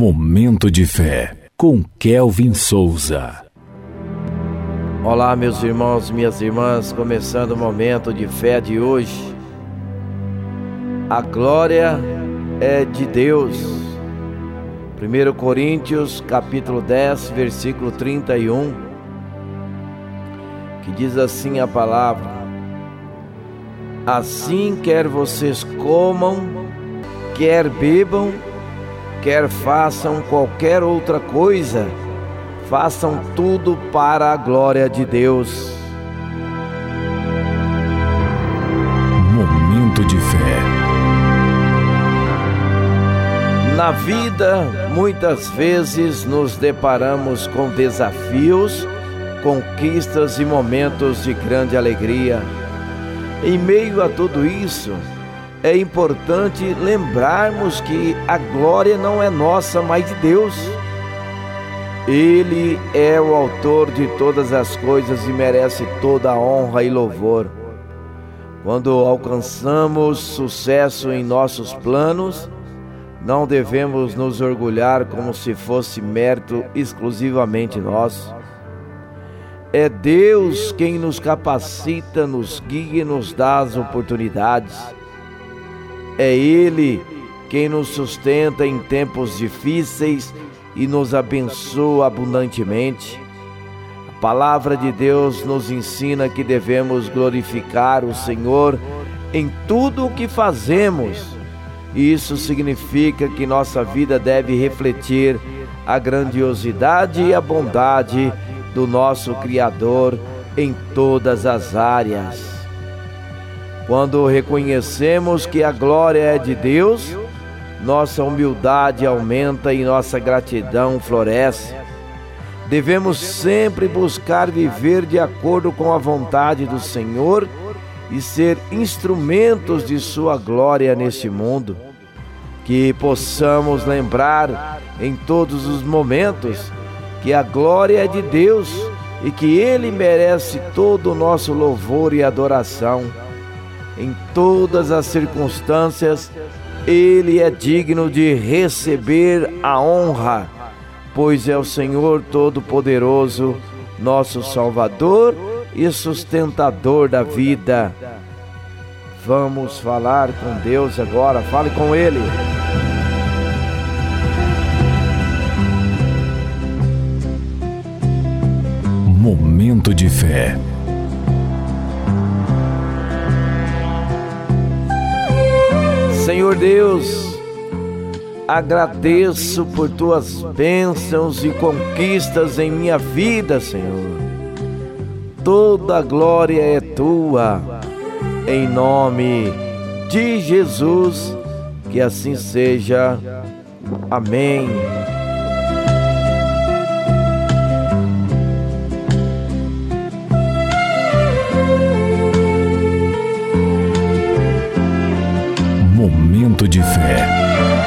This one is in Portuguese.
Momento de fé com Kelvin Souza. Olá, meus irmãos, minhas irmãs, começando o momento de fé de hoje. A glória é de Deus. 1 Coríntios, capítulo 10, versículo 31, que diz assim a palavra: Assim quer vocês comam, quer bebam, quer façam qualquer outra coisa, façam tudo para a glória de Deus. Momento de fé. Na vida, muitas vezes nos deparamos com desafios, conquistas e momentos de grande alegria. Em meio a tudo isso, é importante lembrarmos que a glória não é nossa, mas de Deus. Ele é o autor de todas as coisas e merece toda a honra e louvor. Quando alcançamos sucesso em nossos planos, não devemos nos orgulhar como se fosse mérito exclusivamente nosso. É Deus quem nos capacita, nos guia e nos dá as oportunidades. É Ele quem nos sustenta em tempos difíceis e nos abençoa abundantemente. A palavra de Deus nos ensina que devemos glorificar o Senhor em tudo o que fazemos. Isso significa que nossa vida deve refletir a grandiosidade e a bondade do nosso Criador em todas as áreas. Quando reconhecemos que a glória é de Deus, nossa humildade aumenta e nossa gratidão floresce. Devemos sempre buscar viver de acordo com a vontade do Senhor e ser instrumentos de Sua glória neste mundo. Que possamos lembrar em todos os momentos que a glória é de Deus e que Ele merece todo o nosso louvor e adoração em todas as circunstâncias, Ele é digno de receber a honra, pois é o Senhor Todo-Poderoso, nosso Salvador e sustentador da vida. Vamos falar com Deus agora, fale com Ele. Momento de fé. Senhor Deus, agradeço por tuas bênçãos e conquistas em minha vida, Senhor. Toda glória é tua, em nome de Jesus, que assim seja. Amém. Momento de fé.